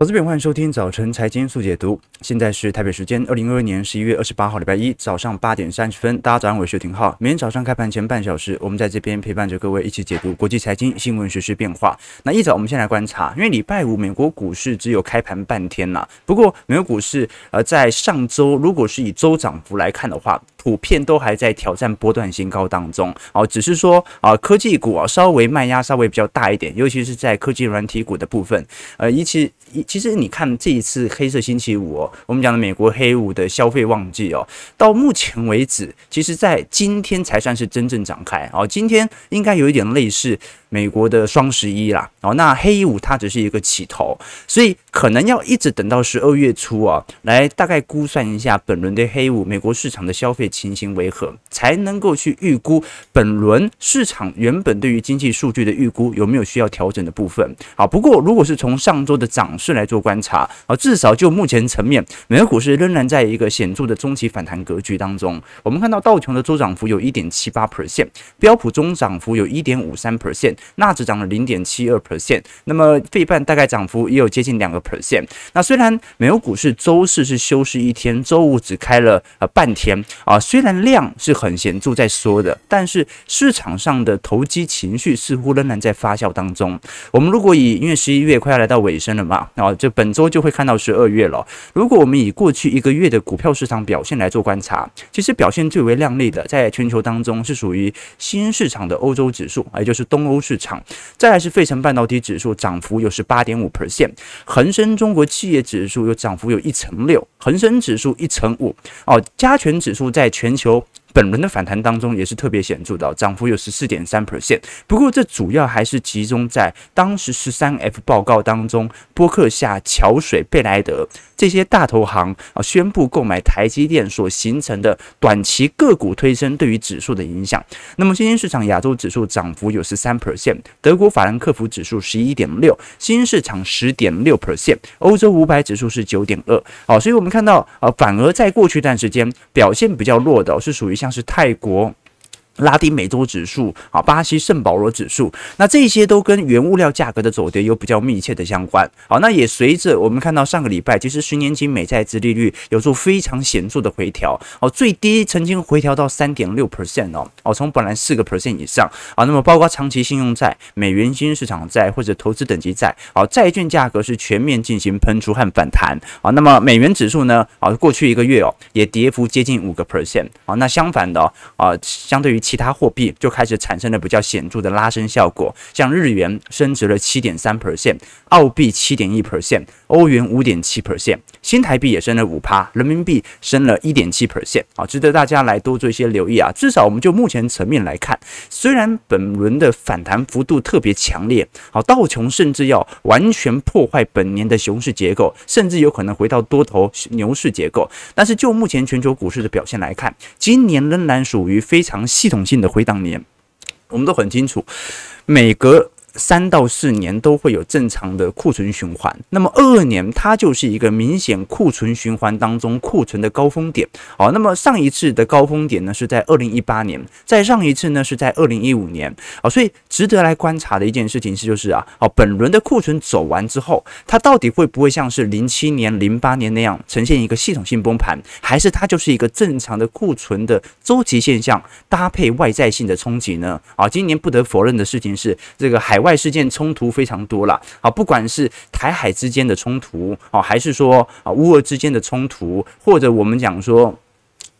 投资朋友，欢迎收听早晨财经速解读。现在是台北时间二零二二年十一月二十八号礼拜一早上八点三十分。大家早上好，我是廷浩。每天早上开盘前半小时，我们在这边陪伴着各位一起解读国际财经新闻、时事变化。那一早我们先来观察，因为礼拜五美国股市只有开盘半天呐。不过美国股市呃在上周如果是以周涨幅来看的话，普遍都还在挑战波段新高当中。哦，只是说啊科技股啊稍微卖压稍微比较大一点，尤其是在科技软体股的部分，呃一起。其实你看这一次黑色星期五哦，我们讲的美国黑五的消费旺季哦，到目前为止，其实在今天才算是真正展开哦。今天应该有一点类似美国的双十一啦哦，那黑五它只是一个起头，所以可能要一直等到十二月初啊，来大概估算一下本轮的黑五美国市场的消费情形为何，才能够去预估本轮市场原本对于经济数据的预估有没有需要调整的部分。好，不过如果是从上周的涨势来做观察啊，至少就目前层面，美国股市仍然在一个显著的中期反弹格局当中。我们看到道琼的周涨幅有一点七八 percent，标普中涨幅有一点五三 percent，纳指涨了零点七二 percent，那么费半大概涨幅也有接近两个 percent。那虽然美国股市周四是休市一天，周五只开了呃半天啊，虽然量是很显著在缩的，但是市场上的投机情绪似乎仍然在发酵当中。我们如果以因为十一月快要来到尾声了嘛。啊，就本周就会看到十二月了。如果我们以过去一个月的股票市场表现来做观察，其实表现最为亮丽的，在全球当中是属于新市场的欧洲指数，也就是东欧市场。再来是费城半导体指数，涨幅有十八点五 percent，恒生中国企业指数有涨幅有一成六，恒生指数一成五。哦，加权指数在全球。本轮的反弹当中也是特别显著的，涨幅有十四点三 percent。不过这主要还是集中在当时十三 F 报告当中，波克夏、桥水、贝莱德这些大投行啊宣布购买台积电所形成的短期个股推升对于指数的影响。那么新兴市场亚洲指数涨幅有十三 percent，德国法兰克福指数十一点六，新兴市场十点六 percent，欧洲五百指数是九点二。好，所以我们看到啊，反而在过去一段时间表现比较弱的是属于像。是泰国。拉丁美洲指数啊，巴西圣保罗指数，那这些都跟原物料价格的走跌有比较密切的相关。好，那也随着我们看到上个礼拜，其实十年期美债殖利率有做非常显著的回调，哦，最低曾经回调到三点六 percent 哦，哦，从本来四个 percent 以上啊，那么包括长期信用债、美元新兴市场债或者投资等级债，好，债券价格是全面进行喷出和反弹啊。那么美元指数呢，啊，过去一个月哦，也跌幅接近五个 percent 啊。那相反的啊，相对于其他货币就开始产生了比较显著的拉升效果，像日元升值了七点三 percent，澳币七点一 percent，欧元五点七 percent，新台币也升了五趴，人民币升了一点七 percent，啊，值得大家来多做一些留意啊。至少我们就目前层面来看，虽然本轮的反弹幅度特别强烈，好，道琼甚至要完全破坏本年的熊市结构，甚至有可能回到多头牛市结构，但是就目前全球股市的表现来看，今年仍然属于非常系统性的回档年，我们都很清楚，每隔三到四年都会有正常的库存循环，那么二二年它就是一个明显库存循环当中库存的高峰点。好，那么上一次的高峰点呢是在二零一八年，再上一次呢是在二零一五年。好，所以值得来观察的一件事情是，就是啊，好，本轮的库存走完之后，它到底会不会像是零七年、零八年那样呈现一个系统性崩盘，还是它就是一个正常的库存的周期现象搭配外在性的冲击呢？啊，今年不得否认的事情是这个海。外外事件冲突非常多了啊，不管是台海之间的冲突啊，还是说啊乌俄之间的冲突，或者我们讲说。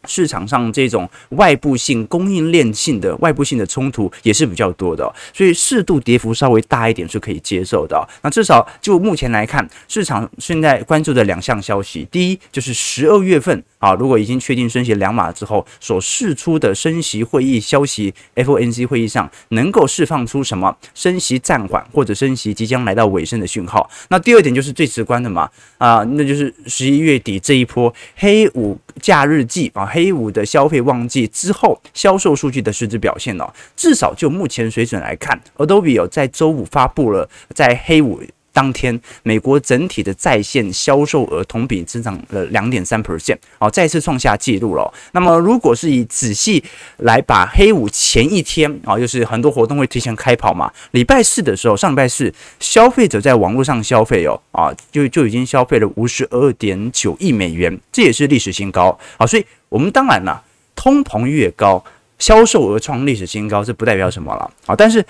市场上这种外部性、供应链性的外部性的冲突也是比较多的，所以适度跌幅稍微大一点是可以接受的。那至少就目前来看，市场现在关注的两项消息，第一就是十二月份啊，如果已经确定升息两码之后所释出的升息会议消息，FOMC 会议上能够释放出什么升息暂缓或者升息即将来到尾声的讯号。那第二点就是最直观的嘛，啊，那就是十一月底这一波黑五假日季啊。黑五的消费旺季之后，销售数据的实质表现哦，至少就目前水准来看，Adobe 有在周五发布了在黑五。当天美国整体的在线销售额同比增长了两点三 percent，好，再次创下纪录了。那么如果是以仔细来把黑五前一天啊，就是很多活动会提前开跑嘛，礼拜四的时候，上礼拜四消费者在网络上消费哦，啊，就就已经消费了五十二点九亿美元，这也是历史新高啊。所以我们当然了，通膨越高，销售额创历史新高，这不代表什么了啊，但是。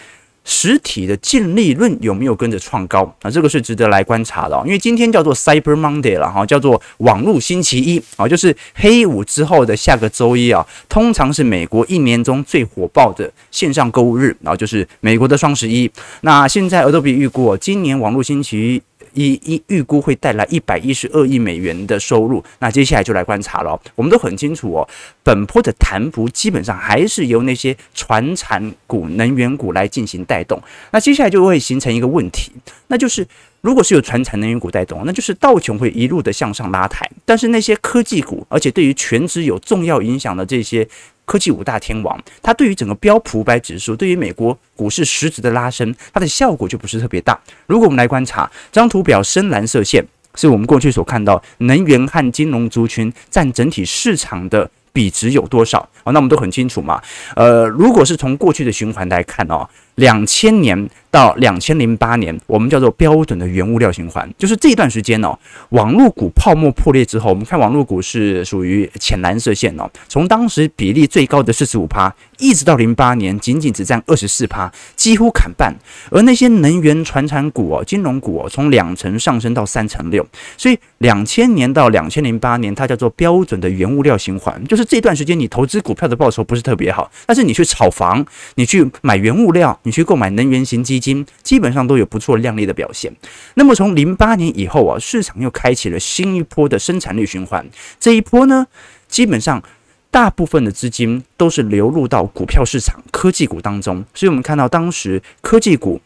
实体的净利润有没有跟着创高啊？这个是值得来观察的哦，因为今天叫做 Cyber Monday 了哈，叫做网络星期一啊，就是黑五之后的下个周一啊，通常是美国一年中最火爆的线上购物日，然后就是美国的双十一。那现在 Adobe 预估今年网络星期一。一预估会带来一百一十二亿美元的收入，那接下来就来观察了。我们都很清楚哦，本波的弹幅基本上还是由那些传产股、能源股来进行带动。那接下来就会形成一个问题，那就是如果是有传产能源股带动，那就是道琼会一路的向上拉抬，但是那些科技股，而且对于全职有重要影响的这些。科技五大天王，它对于整个标普五百指数，对于美国股市实质的拉升，它的效果就不是特别大。如果我们来观察这张图表，深蓝色线是我们过去所看到能源和金融族群占整体市场的比值有多少？哦，那我们都很清楚嘛。呃，如果是从过去的循环来看哦，两千年。到两千零八年，我们叫做标准的原物料循环，就是这段时间哦。网络股泡沫破裂之后，我们看网络股是属于浅蓝色线哦。从当时比例最高的四十五趴，一直到零八年，仅仅只占二十四趴，几乎砍半。而那些能源、传产股哦、金融股哦，从两成上升到三成六。所以两千年到两千零八年，它叫做标准的原物料循环，就是这段时间你投资股票的报酬不是特别好，但是你去炒房，你去买原物料，你去购买能源型基金。基本上都有不错亮丽的表现。那么从零八年以后啊，市场又开启了新一波的生产力循环。这一波呢，基本上大部分的资金都是流入到股票市场、科技股当中。所以我们看到当时科技股、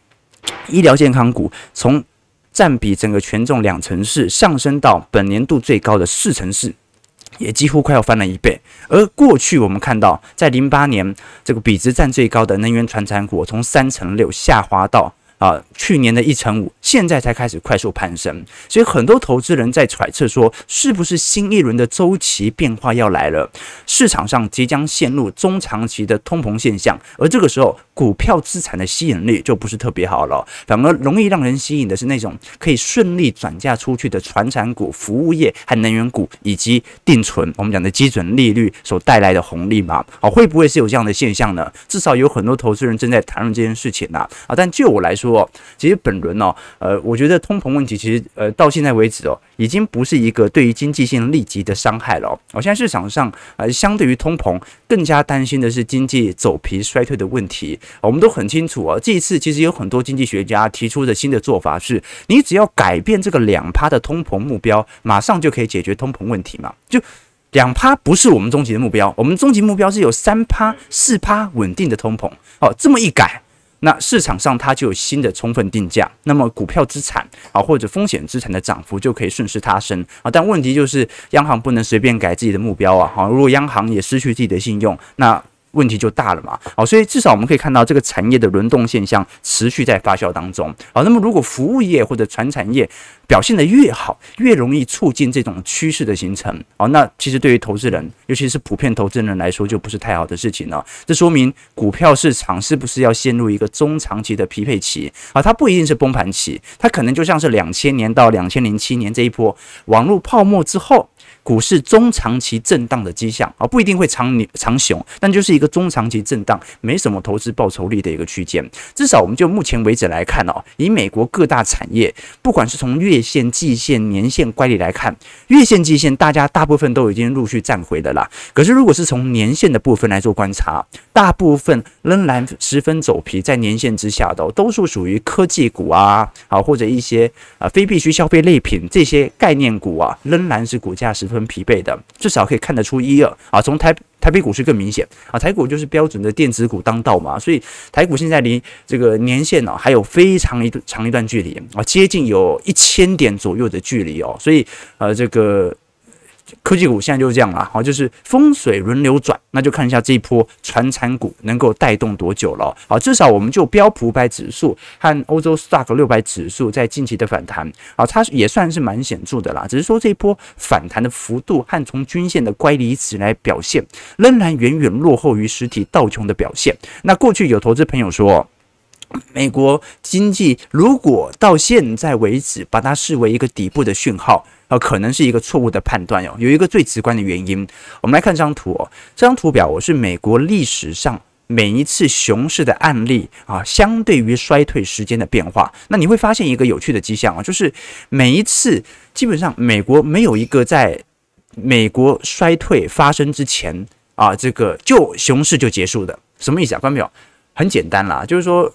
医疗健康股从占比整个权重两成四上升到本年度最高的四成四。也几乎快要翻了一倍，而过去我们看到，在零八年这个比值占最高的能源传产股，从三成六下滑到。啊，去年的一成五，现在才开始快速攀升，所以很多投资人在揣测说，是不是新一轮的周期变化要来了？市场上即将陷入中长期的通膨现象，而这个时候，股票资产的吸引力就不是特别好了，反而容易让人吸引的是那种可以顺利转嫁出去的传产股、服务业和能源股，以及定存，我们讲的基准利率所带来的红利嘛？啊，会不会是有这样的现象呢？至少有很多投资人正在谈论这件事情呐。啊，但就我来说。其实本轮哦，呃，我觉得通膨问题其实呃到现在为止哦，已经不是一个对于经济性立即的伤害了哦。现在市场上呃，相对于通膨，更加担心的是经济走皮衰退的问题。我们都很清楚哦，这一次其实有很多经济学家提出的新的做法是，你只要改变这个两趴的通膨目标，马上就可以解决通膨问题嘛。就两趴不是我们终极的目标，我们终极目标是有三趴、四趴稳定的通膨。哦，这么一改。那市场上它就有新的充分定价，那么股票资产啊或者风险资产的涨幅就可以顺势拉升啊，但问题就是央行不能随便改自己的目标啊，好，如果央行也失去自己的信用，那。问题就大了嘛，好，所以至少我们可以看到这个产业的轮动现象持续在发酵当中，好，那么如果服务业或者传产业表现得越好，越容易促进这种趋势的形成，好，那其实对于投资人，尤其是普遍投资人来说，就不是太好的事情了。这说明股票市场是不是要陷入一个中长期的匹配期啊？它不一定是崩盘期，它可能就像是两千年到两千零七年这一波网络泡沫之后。股市中长期震荡的迹象啊，不一定会长牛长熊，但就是一个中长期震荡，没什么投资报酬率的一个区间。至少我们就目前为止来看哦，以美国各大产业，不管是从月线、季线、年线乖离来看，月线、季线大家大部分都已经陆续站回了啦。可是如果是从年线的部分来做观察，大部分仍然十分走皮，在年线之下的都是属于科技股啊，啊或者一些啊非必需消费类品这些概念股啊，仍然是股价十分。很疲惫的，至少可以看得出一二啊。从台台北股市更明显啊，台股就是标准的电子股当道嘛，所以台股现在离这个年限呢还有非常一长一段距离啊，接近有一千点左右的距离哦。所以呃，这个科技股现在就是这样了，好，就是风水轮流转，那就看一下这一波传产股能够带动多久了。好，至少我们就标普五百指数和欧洲 STOXX 六百指数在近期的反弹，啊，它也算是蛮显著的啦。只是说这一波反弹的幅度和从均线的乖离值来表现，仍然远远落后于实体道琼的表现。那过去有投资朋友说，美国经济如果到现在为止把它视为一个底部的讯号。呃可能是一个错误的判断哟。有一个最直观的原因，我们来看这张图哦。这张图表我是美国历史上每一次熊市的案例啊，相对于衰退时间的变化。那你会发现一个有趣的迹象啊，就是每一次基本上美国没有一个在美国衰退发生之前啊，这个就熊市就结束的。什么意思啊？观众朋友，很简单啦，就是说。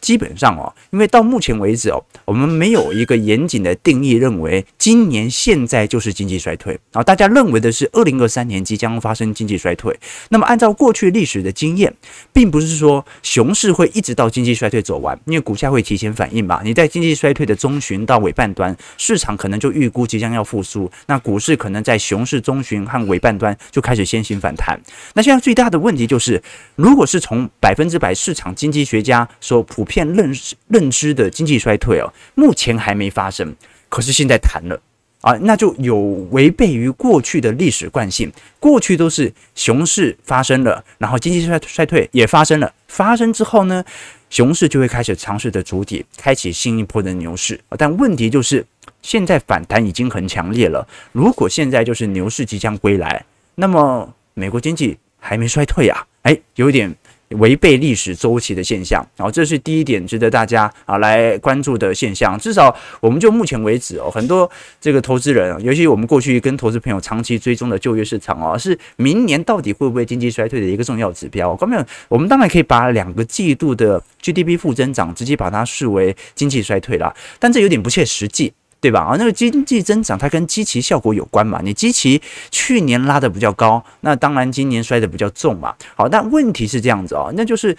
基本上哦，因为到目前为止哦，我们没有一个严谨的定义，认为今年现在就是经济衰退啊。大家认为的是二零二三年即将发生经济衰退。那么按照过去历史的经验，并不是说熊市会一直到经济衰退走完，因为股价会提前反应嘛。你在经济衰退的中旬到尾半端，市场可能就预估即将要复苏，那股市可能在熊市中旬和尾半端就开始先行反弹。那现在最大的问题就是，如果是从百分之百市场经济学家所普片认识认知的经济衰退哦，目前还没发生，可是现在谈了啊，那就有违背于过去的历史惯性。过去都是熊市发生了，然后经济衰衰退也发生了，发生之后呢，熊市就会开始尝试的筑底，开启新一波的牛市。但问题就是，现在反弹已经很强烈了。如果现在就是牛市即将归来，那么美国经济还没衰退啊？哎，有一点。违背历史周期的现象，然后这是第一点值得大家啊来关注的现象。至少我们就目前为止哦，很多这个投资人，尤其我们过去跟投资朋友长期追踪的就业市场哦，是明年到底会不会经济衰退的一个重要指标。各位，我们当然可以把两个季度的 GDP 负增长直接把它视为经济衰退了，但这有点不切实际。对吧？啊，那个经济增长它跟基期效果有关嘛？你基期去年拉得比较高，那当然今年摔得比较重嘛。好，但问题是这样子哦，那就是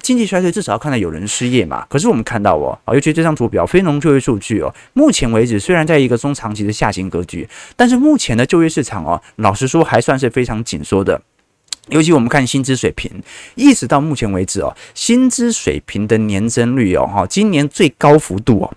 经济衰退至少要看到有人失业嘛。可是我们看到哦，尤其这张图表非农就业数据哦，目前为止虽然在一个中长期的下行格局，但是目前的就业市场哦，老实说还算是非常紧缩的。尤其我们看薪资水平，一直到目前为止哦，薪资水平的年增率哦，哈，今年最高幅度哦。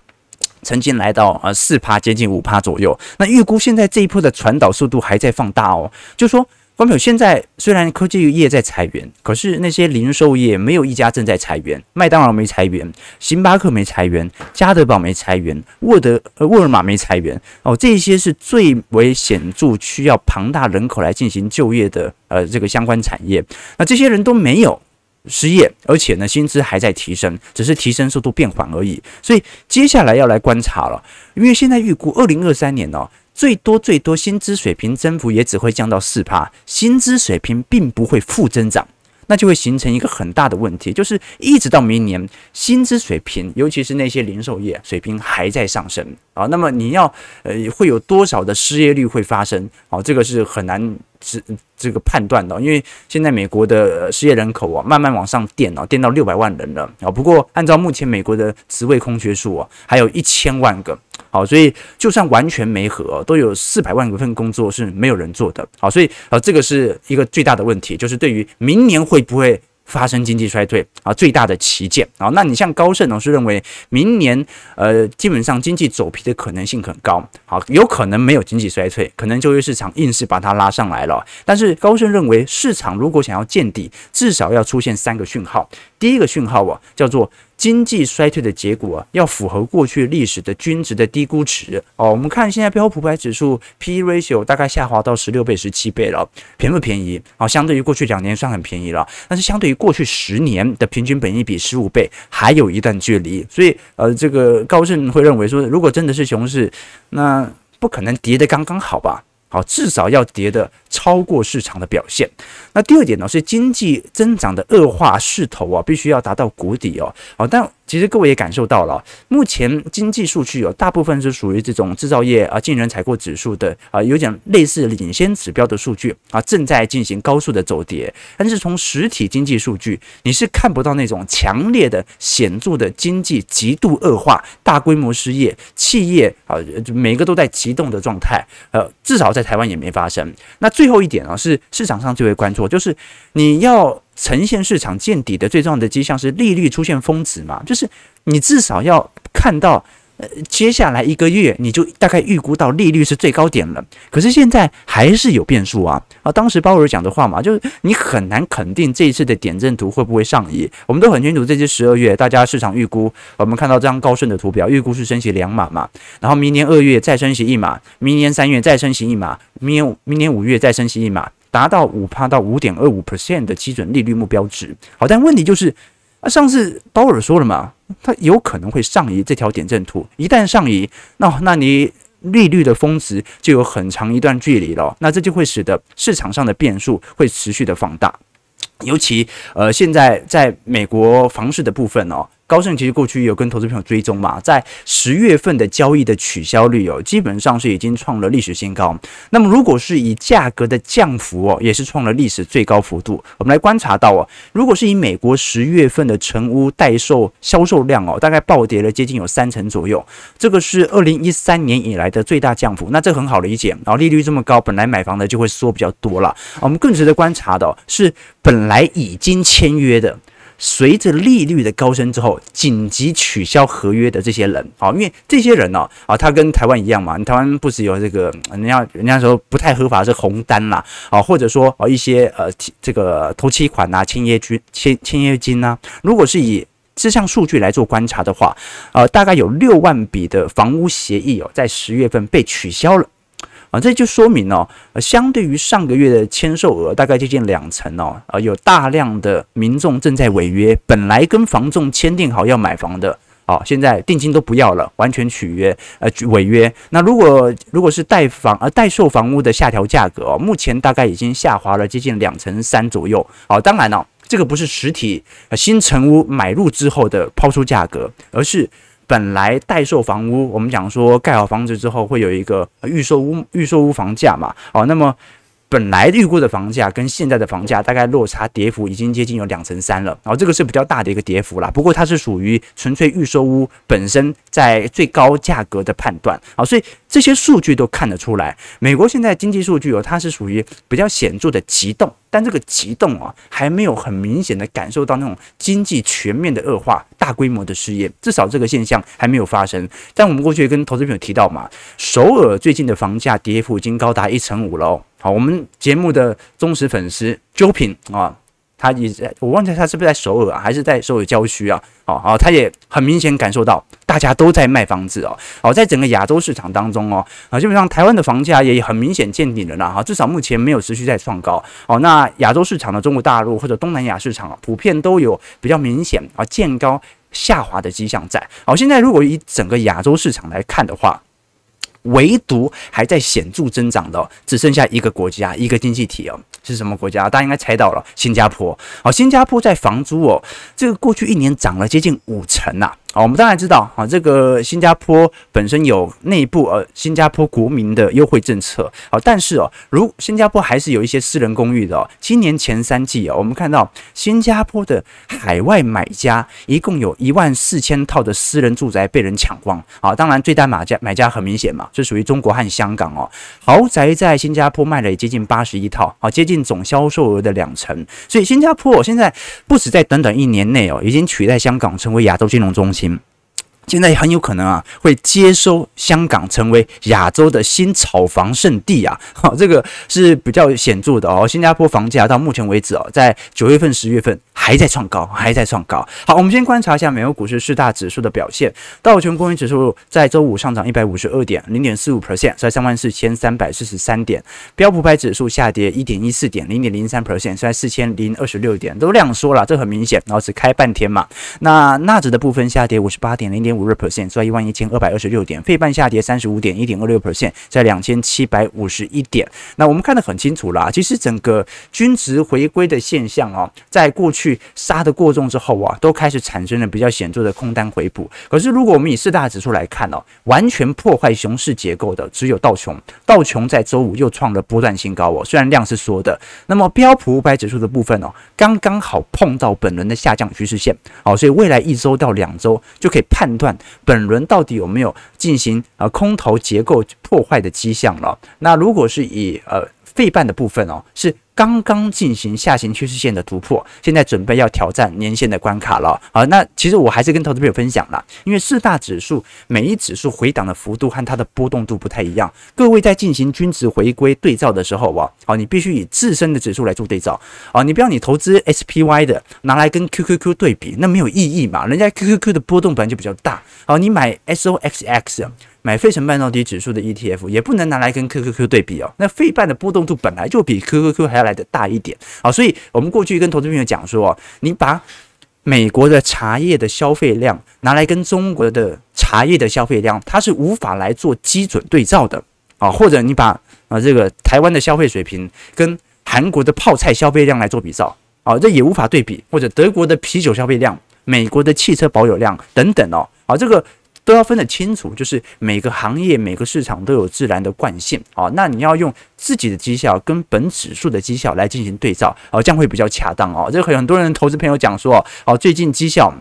曾经来到呃四趴，接近五趴左右。那预估现在这一波的传导速度还在放大哦。就说，观众朋友，现在虽然科技业在裁员，可是那些零售业没有一家正在裁员。麦当劳没裁员，星巴克没裁员，家得宝没裁员，沃德呃沃尔玛没裁员哦。这些是最为显著需要庞大人口来进行就业的呃这个相关产业。那这些人都没有。失业，而且呢，薪资还在提升，只是提升速度变缓而已。所以接下来要来观察了，因为现在预估二零二三年哦，最多最多薪资水平增幅也只会降到四趴，薪资水平并不会负增长，那就会形成一个很大的问题，就是一直到明年，薪资水平，尤其是那些零售业水平还在上升啊，那么你要呃会有多少的失业率会发生？啊，这个是很难。是这个判断的，因为现在美国的失业人口啊，慢慢往上垫哦，垫到六百万人了啊。不过按照目前美国的职位空缺数啊，还有一千万个，好，所以就算完全没合，都有四百万份工作是没有人做的，好，所以啊，这个是一个最大的问题，就是对于明年会不会发生经济衰退啊，最大的旗舰啊，那你像高盛呢，是认为明年呃基本上经济走皮的可能性很高，好，有可能没有经济衰退，可能就业市场硬是把它拉上来了。但是高盛认为，市场如果想要见底，至少要出现三个讯号。第一个讯号啊，叫做。经济衰退的结果啊，要符合过去历史的均值的低估值哦。我们看现在标普五百指数 P/E ratio 大概下滑到十六倍、十七倍了，便不便宜？啊，相对于过去两年算很便宜了，但是相对于过去十年的平均本益比十五倍，还有一段距离。所以，呃，这个高盛会认为说，如果真的是熊市，那不可能跌得刚刚好吧？好，至少要跌得超过市场的表现。那第二点呢，是经济增长的恶化势头啊，必须要达到谷底哦。好，但其实各位也感受到了，目前经济数据有大部分是属于这种制造业啊、进人采购指数的啊，有点类似领先指标的数据啊，正在进行高速的走跌。但是从实体经济数据，你是看不到那种强烈的、显著的经济极度恶化、大规模失业、企业啊，每个都在急动的状态。呃，至少在台湾也没发生。那最最后一点啊，是市场上最为关注，就是你要。呈现市场见底的最重要的迹象是利率出现峰值嘛？就是你至少要看到，呃，接下来一个月你就大概预估到利率是最高点了。可是现在还是有变数啊！啊，当时鲍尔讲的话嘛，就是你很难肯定这一次的点阵图会不会上移。我们都很清楚，这次十二月大家市场预估，我们看到这张高盛的图表，预估是升息两码嘛。然后明年二月再升息一码，明年三月再升息一码，明年明年五月再升息一码。达到五趴到五点二五 percent 的基准利率目标值。好，但问题就是，啊，上次鲍尔说了嘛，他有可能会上移这条点阵图。一旦上移，那那你利率的峰值就有很长一段距离了。那这就会使得市场上的变数会持续的放大。尤其呃，现在在美国房市的部分哦。高盛其实过去有跟投资朋友追踪嘛，在十月份的交易的取消率哦，基本上是已经创了历史新高。那么如果是以价格的降幅哦，也是创了历史最高幅度。我们来观察到哦，如果是以美国十月份的成屋待售销售量哦，大概暴跌了接近有三成左右，这个是二零一三年以来的最大降幅。那这很好理解，然后利率这么高，本来买房的就会缩比较多了。我们更值得观察的是，本来已经签约的。随着利率的高升之后，紧急取消合约的这些人，啊，因为这些人呢，啊，他跟台湾一样嘛，台湾不只有这个，人家人家说不太合法是红单啦，啊，或者说啊一些呃这个头期款呐、签约金、签签约金呐，如果是以这项数据来做观察的话，呃，大概有六万笔的房屋协议哦，在十月份被取消了。啊，这就说明哦，呃，相对于上个月的签售额大概接近两成哦，呃，有大量的民众正在违约，本来跟房仲签订好要买房的，哦，现在定金都不要了，完全取约，呃，违约。那如果如果是待房呃待售房屋的下调价格哦，目前大概已经下滑了接近两成三左右。哦，当然了，哦，这个不是实体新成屋买入之后的抛出价格，而是。本来待售房屋，我们讲说盖好房子之后会有一个预售屋预售屋房价嘛，哦，那么本来预估的房价跟现在的房价大概落差跌幅已经接近有两成三了，然后这个是比较大的一个跌幅啦。不过它是属于纯粹预售屋本身在最高价格的判断，啊，所以这些数据都看得出来，美国现在经济数据哦，它是属于比较显著的急冻。但这个急冻啊，还没有很明显的感受到那种经济全面的恶化、大规模的失业，至少这个现象还没有发生。但我们过去跟投资朋友提到嘛，首尔最近的房价跌幅已经高达一成五了哦。好，我们节目的忠实粉丝九品啊。他也在，我忘记他是不是在首尔啊，还是在首尔郊区啊？哦哦，他也很明显感受到大家都在卖房子哦。哦，在整个亚洲市场当中哦，啊，基本上台湾的房价也很明显见顶了啦。哈，至少目前没有持续在创高。哦，那亚洲市场的中国大陆或者东南亚市场普遍都有比较明显啊见高下滑的迹象在。好，现在如果以整个亚洲市场来看的话，唯独还在显著增长的，只剩下一个国家，一个经济体哦，是什么国家？大家应该猜到了，新加坡。好，新加坡在房租哦，这个过去一年涨了接近五成呐。好，我们当然知道啊，这个新加坡本身有内部呃新加坡国民的优惠政策，好，但是哦，如新加坡还是有一些私人公寓的哦。今年前三季哦，我们看到新加坡的海外买家一共有一万四千套的私人住宅被人抢光。好，当然最大买家买家很明显嘛，是属于中国和香港哦。豪宅在新加坡卖了也接近八十一套，好，接近总销售额的两成。所以新加坡哦，现在不止在短短一年内哦，已经取代香港成为亚洲金融中心。System 现在很有可能啊，会接收香港成为亚洲的新炒房圣地啊！好，这个是比较显著的哦。新加坡房价到目前为止哦，在九月份、十月份还在创高，还在创高。好，我们先观察一下美国股市四大指数的表现。道琼工业指数在周五上涨一百五十二点，零点四五 percent，在三万四千三百四十三点。标普百指数下跌一点一四点，零点零三 percent，在四千零二十六点。都量缩了，这很明显。然后只开半天嘛。那纳指的部分下跌五十八点，零点五。五二 percent，在一万一千二百二十六点。费半下跌三十五点，一点二六 percent，在两千七百五十一点。那我们看得很清楚啦，其实整个均值回归的现象啊，在过去杀得过重之后啊，都开始产生了比较显著的空单回补。可是如果我们以四大指数来看哦，完全破坏熊市结构的只有道琼，道琼在周五又创了波段新高哦，虽然量是缩的。那么标普五百指数的部分哦，刚刚好碰到本轮的下降趋势线，好，所以未来一周到两周就可以判本轮到底有没有进行呃空头结构破坏的迹象了。那如果是以呃费半的部分哦，是。刚刚进行下行趋势线的突破，现在准备要挑战年线的关卡了。好，那其实我还是跟投资朋友分享了，因为四大指数每一指数回档的幅度和它的波动度不太一样。各位在进行均值回归对照的时候啊，好，你必须以自身的指数来做对照啊，你不要你投资 SPY 的拿来跟 QQQ 对比，那没有意义嘛，人家 QQQ 的波动本来就比较大。好，你买 SOXX。买费城半导体指数的 ETF 也不能拿来跟 QQQ 对比哦，那费半的波动度本来就比 QQQ 还要来得大一点。啊，所以我们过去跟投资朋友讲说，你把美国的茶叶的消费量拿来跟中国的茶叶的消费量，它是无法来做基准对照的。啊，或者你把啊这个台湾的消费水平跟韩国的泡菜消费量来做比照。啊，这也无法对比，或者德国的啤酒消费量、美国的汽车保有量等等哦，啊这个。都要分得清楚，就是每个行业、每个市场都有自然的惯性啊。那你要用自己的绩效跟本指数的绩效来进行对照，哦，这样会比较恰当哦。这很很多人投资朋友讲说，哦，最近绩效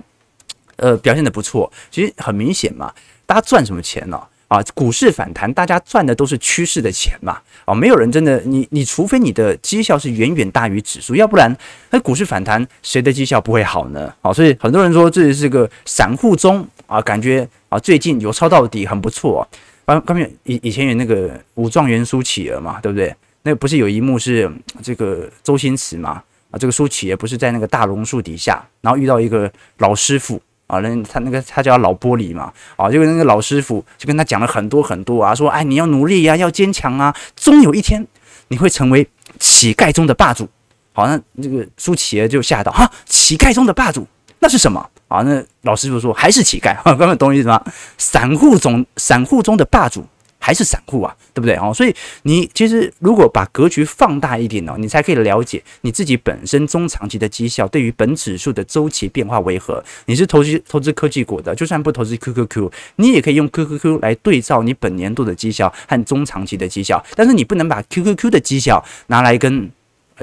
呃表现得不错，其实很明显嘛，大家赚什么钱呢？啊，股市反弹，大家赚的都是趋势的钱嘛。哦，没有人真的，你你除非你的绩效是远远大于指数，要不然那股市反弹，谁的绩效不会好呢？好，所以很多人说这是个散户中啊，感觉啊最近有抄到底，很不错啊。刚刚面以以前有那个武状元苏乞儿嘛，对不对？那不是有一幕是这个周星驰嘛？啊，这个苏乞儿不是在那个大榕树底下，然后遇到一个老师傅。啊，那他那个他叫老玻璃嘛，啊，就跟那个老师傅就跟他讲了很多很多啊，说哎，你要努力呀，要坚强啊，终有一天你会成为乞丐中的霸主。好，那这个苏乞儿就吓到哈，乞丐中的霸主那是什么？啊，那老师傅说还是乞丐，哈，刚刚懂意思吗？散户中散户中的霸主。还是散户啊，对不对哦？所以你其实如果把格局放大一点呢，你才可以了解你自己本身中长期的绩效对于本指数的周期变化为何。你是投资投资科技股的，就算不投资 QQQ，你也可以用 QQQ 来对照你本年度的绩效和中长期的绩效。但是你不能把 QQQ 的绩效拿来跟。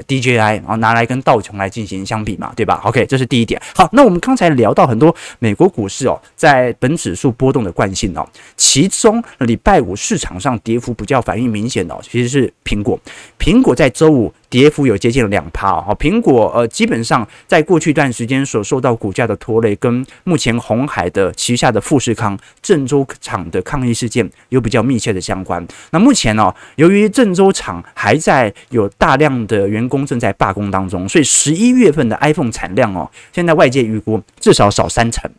DJI，然后拿来跟道琼来进行相比嘛，对吧？OK，这是第一点。好，那我们刚才聊到很多美国股市哦，在本指数波动的惯性哦，其中礼拜五市场上跌幅比较反应明显的哦，其实是苹果。苹果在周五。跌幅有接近两趴哦，苹果呃基本上在过去一段时间所受到股价的拖累，跟目前红海的旗下的富士康郑州厂的抗议事件有比较密切的相关。那目前呢、哦，由于郑州厂还在有大量的员工正在罢工当中，所以十一月份的 iPhone 产量哦，现在外界预估至少少三成。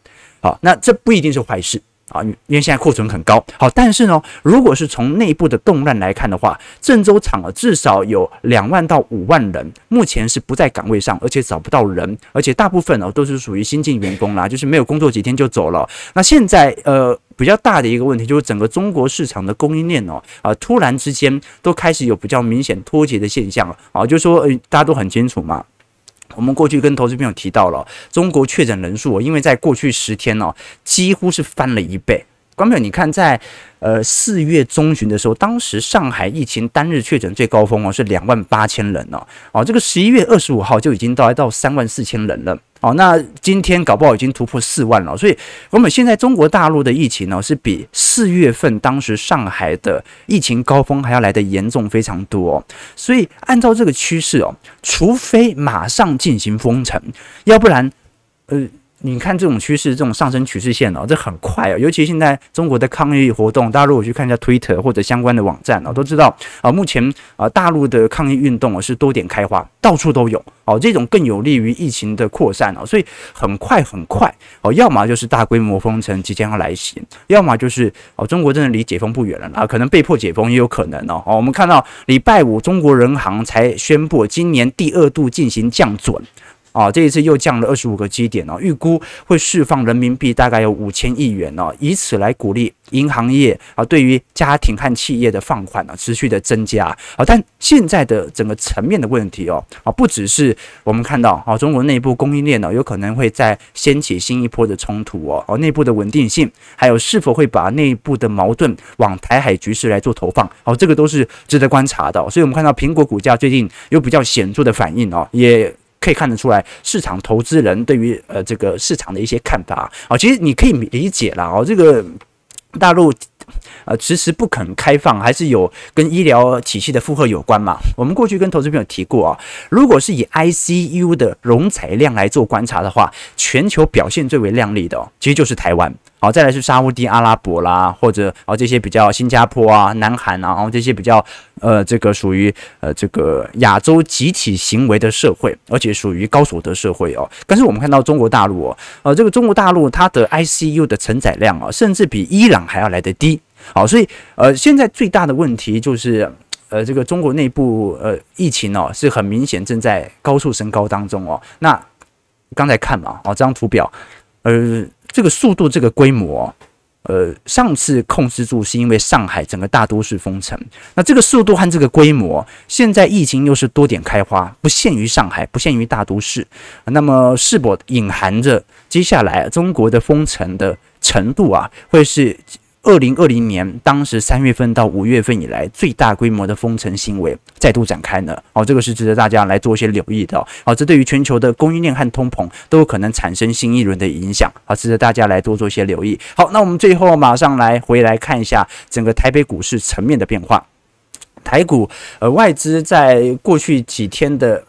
好，那这不一定是坏事。啊，因为现在库存很高，好，但是呢，如果是从内部的动乱来看的话，郑州厂啊至少有两万到五万人，目前是不在岗位上，而且找不到人，而且大部分呢都是属于新进员工啦，就是没有工作几天就走了。那现在呃比较大的一个问题就是整个中国市场的供应链哦啊突然之间都开始有比较明显脱节的现象了啊，就是说呃大家都很清楚嘛。我们过去跟投资朋友提到了中国确诊人数，因为在过去十天哦，几乎是翻了一倍。观众朋友，你看在呃四月中旬的时候，当时上海疫情单日确诊最高峰哦是两万八千人哦，哦这个十一月二十五号就已经到来到三万四千人了。哦，那今天搞不好已经突破四万了，所以我们现在中国大陆的疫情呢，是比四月份当时上海的疫情高峰还要来得严重非常多。所以按照这个趋势哦，除非马上进行封城，要不然，呃。你看这种趋势，这种上升趋势线哦，这很快哦。尤其现在中国的抗议活动，大家如果去看一下 Twitter 或者相关的网站哦，都知道啊，目前啊大陆的抗议运动啊是多点开花，到处都有哦。这种更有利于疫情的扩散哦，所以很快很快哦，要么就是大规模封城即将要来袭，要么就是哦中国真的离解封不远了啊，可能被迫解封也有可能哦。哦，我们看到礼拜五中国人行才宣布今年第二度进行降准。啊，这一次又降了二十五个基点哦，预估会释放人民币大概有五千亿元哦，以此来鼓励银行业啊，对于家庭和企业的放款呢持续的增加啊。但现在的整个层面的问题哦啊，不只是我们看到啊，中国内部供应链呢有可能会再掀起新一波的冲突哦，哦，内部的稳定性，还有是否会把内部的矛盾往台海局势来做投放，哦，这个都是值得观察的。所以我们看到苹果股价最近有比较显著的反应哦，也。可以看得出来，市场投资人对于呃这个市场的一些看法啊，其实你可以理解啦哦，这个大陆呃迟迟不肯开放，还是有跟医疗体系的负荷有关嘛。我们过去跟投资朋友提过啊，如果是以 ICU 的容载量来做观察的话，全球表现最为亮丽的哦，其实就是台湾。好，再来是沙乌地阿拉伯啦，或者哦这些比较新加坡啊、南韩啊，然后这些比较呃这个属于呃这个亚洲集体行为的社会，而且属于高所得社会哦。但是我们看到中国大陆哦，呃这个中国大陆它的 ICU 的承载量啊，甚至比伊朗还要来得低。好，所以呃现在最大的问题就是呃这个中国内部呃疫情哦是很明显正在高速升高当中哦。那刚才看嘛，哦这张图表，呃。这个速度，这个规模，呃，上次控制住是因为上海整个大都市封城。那这个速度和这个规模，现在疫情又是多点开花，不限于上海，不限于大都市。那么是否隐含着接下来中国的封城的程度啊，会是？二零二零年，当时三月份到五月份以来最大规模的封城行为再度展开呢？哦，这个是值得大家来做一些留意的哦。这对于全球的供应链和通膨都有可能产生新一轮的影响好，值得大家来多做一些留意。好，那我们最后马上来回来看一下整个台北股市层面的变化。台股呃，外资在过去几天的。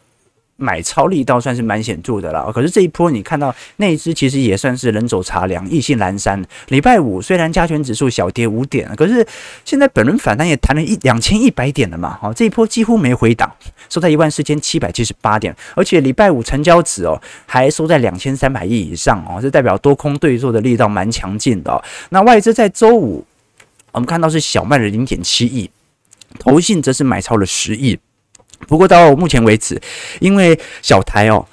买超力道算是蛮显著的了，可是这一波你看到那一只其实也算是人走茶凉，意兴阑珊。礼拜五虽然加权指数小跌五点，可是现在本轮反弹也弹了一两千一百点了嘛，好，这一波几乎没回档，收在一万四千七百七十八点，而且礼拜五成交值哦还收在两千三百亿以上哦，这代表多空对坐的力道蛮强劲的。那外资在周五我们看到是小卖了零点七亿，投信则是买超了十亿。不过到目前为止，因为小台哦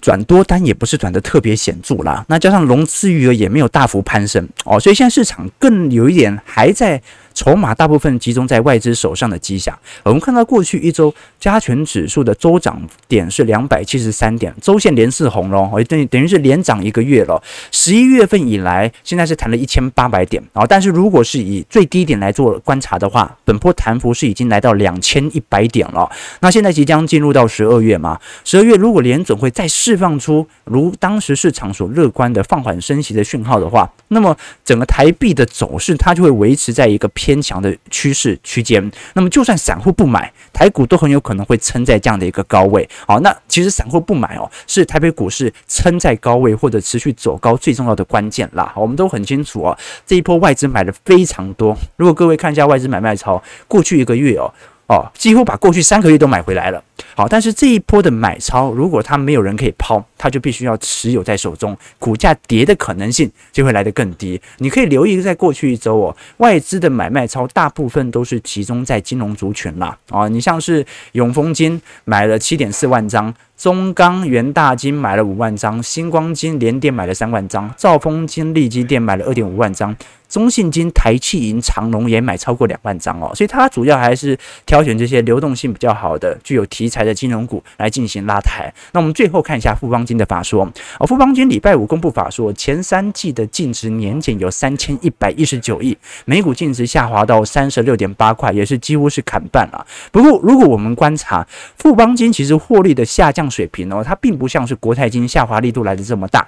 转多单也不是转的特别显著啦，那加上融资余额也没有大幅攀升哦，所以现在市场更有一点还在。筹码大部分集中在外资手上的迹象。我们看到过去一周加权指数的周涨点是两百七十三点，周线连四红龙，等于等于是连涨一个月了。十一月份以来，现在是弹了一千八百点啊。但是如果是以最低点来做观察的话，本波弹幅是已经来到两千一百点了。那现在即将进入到十二月嘛，十二月如果联准会再释放出如当时市场所乐观的放缓升息的讯号的话，那么整个台币的走势它就会维持在一个偏。偏强的趋势区间，那么就算散户不买，台股都很有可能会撑在这样的一个高位。好，那其实散户不买哦，是台北股市撑在高位或者持续走高最重要的关键啦。我们都很清楚哦，这一波外资买的非常多。如果各位看一下外资买卖超，过去一个月哦。哦，几乎把过去三个月都买回来了。好，但是这一波的买超，如果它没有人可以抛，它就必须要持有在手中，股价跌的可能性就会来得更低。你可以留意，在过去一周哦，外资的买卖超大部分都是集中在金融族群啦。啊，你像是永丰金买了七点四万张。中钢、元大金买了五万张，星光金、联电买了三万张，兆丰金、利基电买了二点五万张，中信金、台企银、长荣也买超过两万张哦，所以它主要还是挑选这些流动性比较好的、具有提题材的金融股来进行拉抬。那我们最后看一下富邦金的法说哦，富邦金礼拜五公布法说，前三季的净值年减有三千一百一十九亿，每股净值下滑到三十六点八块，也是几乎是砍半了。不过，如果我们观察富邦金，其实获利的下降。水平哦，它并不像是国泰金下滑力度来的这么大。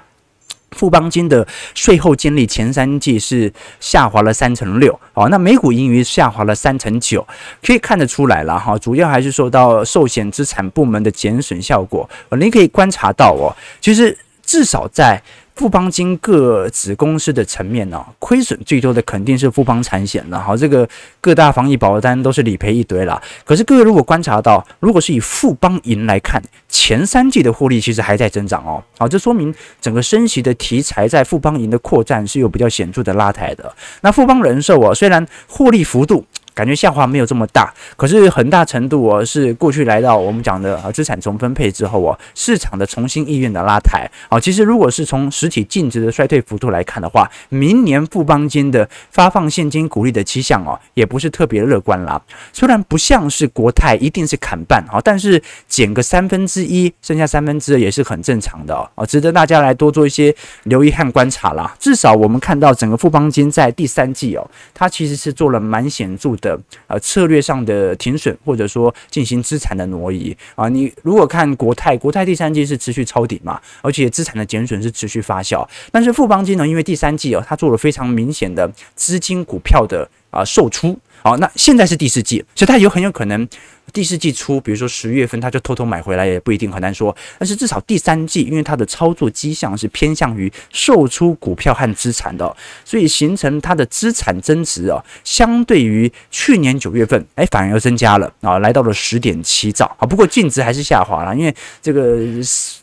富邦金的税后净利前三季是下滑了三成六，哦，那每股盈余下滑了三成九，可以看得出来了哈，主要还是受到寿险资产部门的减损效果。您可以观察到哦，其实至少在。富邦金各子公司的层面呢，亏损最多的肯定是富邦产险了。好，这个各大防疫保单都是理赔一堆了。可是各位如果观察到，如果是以富邦银来看，前三季的获利其实还在增长哦。好，这说明整个升息的题材在富邦银的扩展是有比较显著的拉抬的。那富邦人寿啊，虽然获利幅度。感觉下滑没有这么大，可是很大程度哦是过去来到我们讲的啊资产重分配之后哦，市场的重新意愿的拉抬啊。其实如果是从实体净值的衰退幅度来看的话，明年富邦金的发放现金股利的迹象哦，也不是特别乐观啦。虽然不像是国泰一定是砍半啊，但是减个三分之一，剩下三分之二也是很正常的哦，值得大家来多做一些留意和观察啦。至少我们看到整个富邦金在第三季哦，它其实是做了蛮显著的。呃，策略上的停损，或者说进行资产的挪移啊，你如果看国泰，国泰第三季是持续抄底嘛，而且资产的减损是持续发酵。但是富邦金呢，因为第三季哦，它做了非常明显的资金股票的啊售出，好，那现在是第四季，所以它有很有可能。第四季初，比如说十月份，他就偷偷买回来也不一定，很难说。但是至少第三季，因为它的操作迹象是偏向于售出股票和资产的，所以形成它的资产增值啊，相对于去年九月份，哎，反而又增加了啊，来到了十点七兆啊。不过净值还是下滑了，因为这个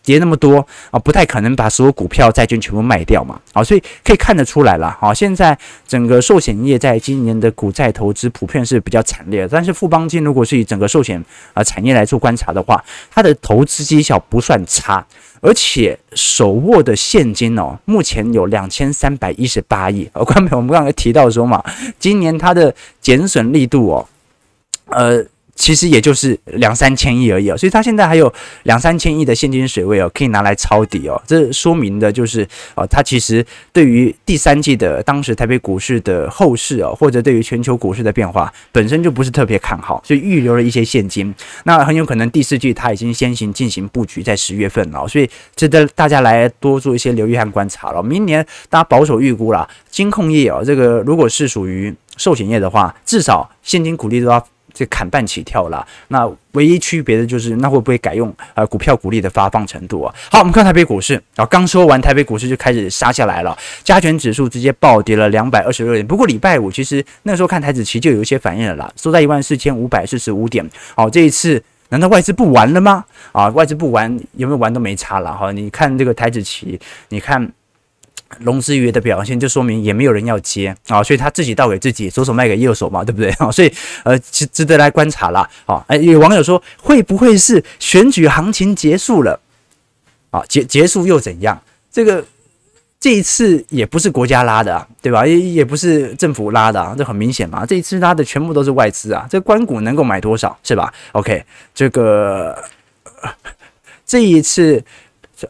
跌那么多啊，不太可能把所有股票、债券全部卖掉嘛啊，所以可以看得出来了啊。现在整个寿险业在今年的股债投资普遍是比较惨烈，但是富邦金如果是以整个寿险啊产业来做观察的话，它的投资绩效不算差，而且手握的现金哦，目前有两千三百一十八亿。呃，关我们刚才提到说嘛，今年它的减损力度哦，呃。其实也就是两三千亿而已哦，所以它现在还有两三千亿的现金水位哦，可以拿来抄底哦。这说明的就是哦，它其实对于第三季的当时台北股市的后市哦，或者对于全球股市的变化，本身就不是特别看好，所以预留了一些现金。那很有可能第四季它已经先行进行布局，在十月份了，所以值得大家来多做一些留意和观察了。明年大家保守预估啦，金控业哦，这个如果是属于寿险业的话，至少现金股利都要。这砍半起跳了，那唯一区别的就是那会不会改用呃股票股利的发放程度啊？好，我们看台北股市啊，刚说完台北股市就开始杀下来了，加权指数直接暴跌了两百二十六点。不过礼拜五其实那时候看台指期就有一些反应了啦，收在一万四千五百四十五点。好，这一次难道外资不玩了吗？啊，外资不玩有没有玩都没差了哈。你看这个台指期，你看。融资余额的表现，就说明也没有人要接啊，所以他自己倒给自己，左手卖给右手嘛，对不对啊？所以呃，值值得来观察啦。好，哎，有网友说，会不会是选举行情结束了？啊，结结束又怎样？这个这一次也不是国家拉的，对吧？也也不是政府拉的，这很明显嘛。这一次拉的全部都是外资啊，这官股能够买多少，是吧？OK，这个这一次。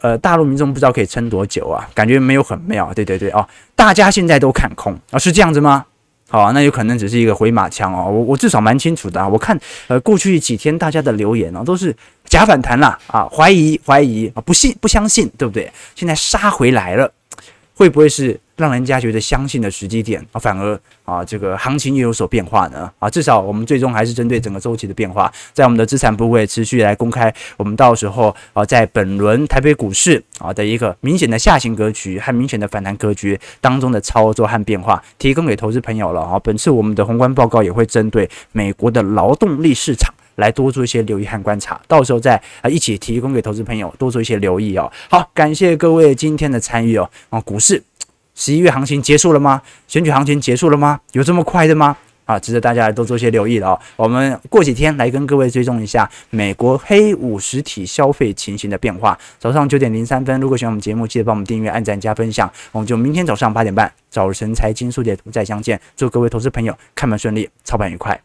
呃，大陆民众不知道可以撑多久啊，感觉没有很妙。对对对哦，大家现在都看空啊，是这样子吗？好啊，那有可能只是一个回马枪哦。我我至少蛮清楚的啊，我看呃过去几天大家的留言哦，都是假反弹啦啊，怀疑怀疑啊，不信不相信，对不对？现在杀回来了，会不会是？让人家觉得相信的时机点啊，反而啊，这个行情又有所变化呢啊，至少我们最终还是针对整个周期的变化，在我们的资产部位持续来公开，我们到时候啊，在本轮台北股市啊的一个明显的下行格局和明显的反弹格局当中的操作和变化，提供给投资朋友了啊。本次我们的宏观报告也会针对美国的劳动力市场来多做一些留意和观察，到时候再啊一起提供给投资朋友多做一些留意哦。好，感谢各位今天的参与哦啊，股市。十一月行情结束了吗？选举行情结束了吗？有这么快的吗？啊，值得大家多做些留意了哦。我们过几天来跟各位追踪一下美国黑五实体消费情形的变化。早上九点零三分，如果喜欢我们节目，记得帮我们订阅、按赞、加分享。我们就明天早上八点半早晨财经速解读再相见。祝各位投资朋友开盘顺利，操盘愉快。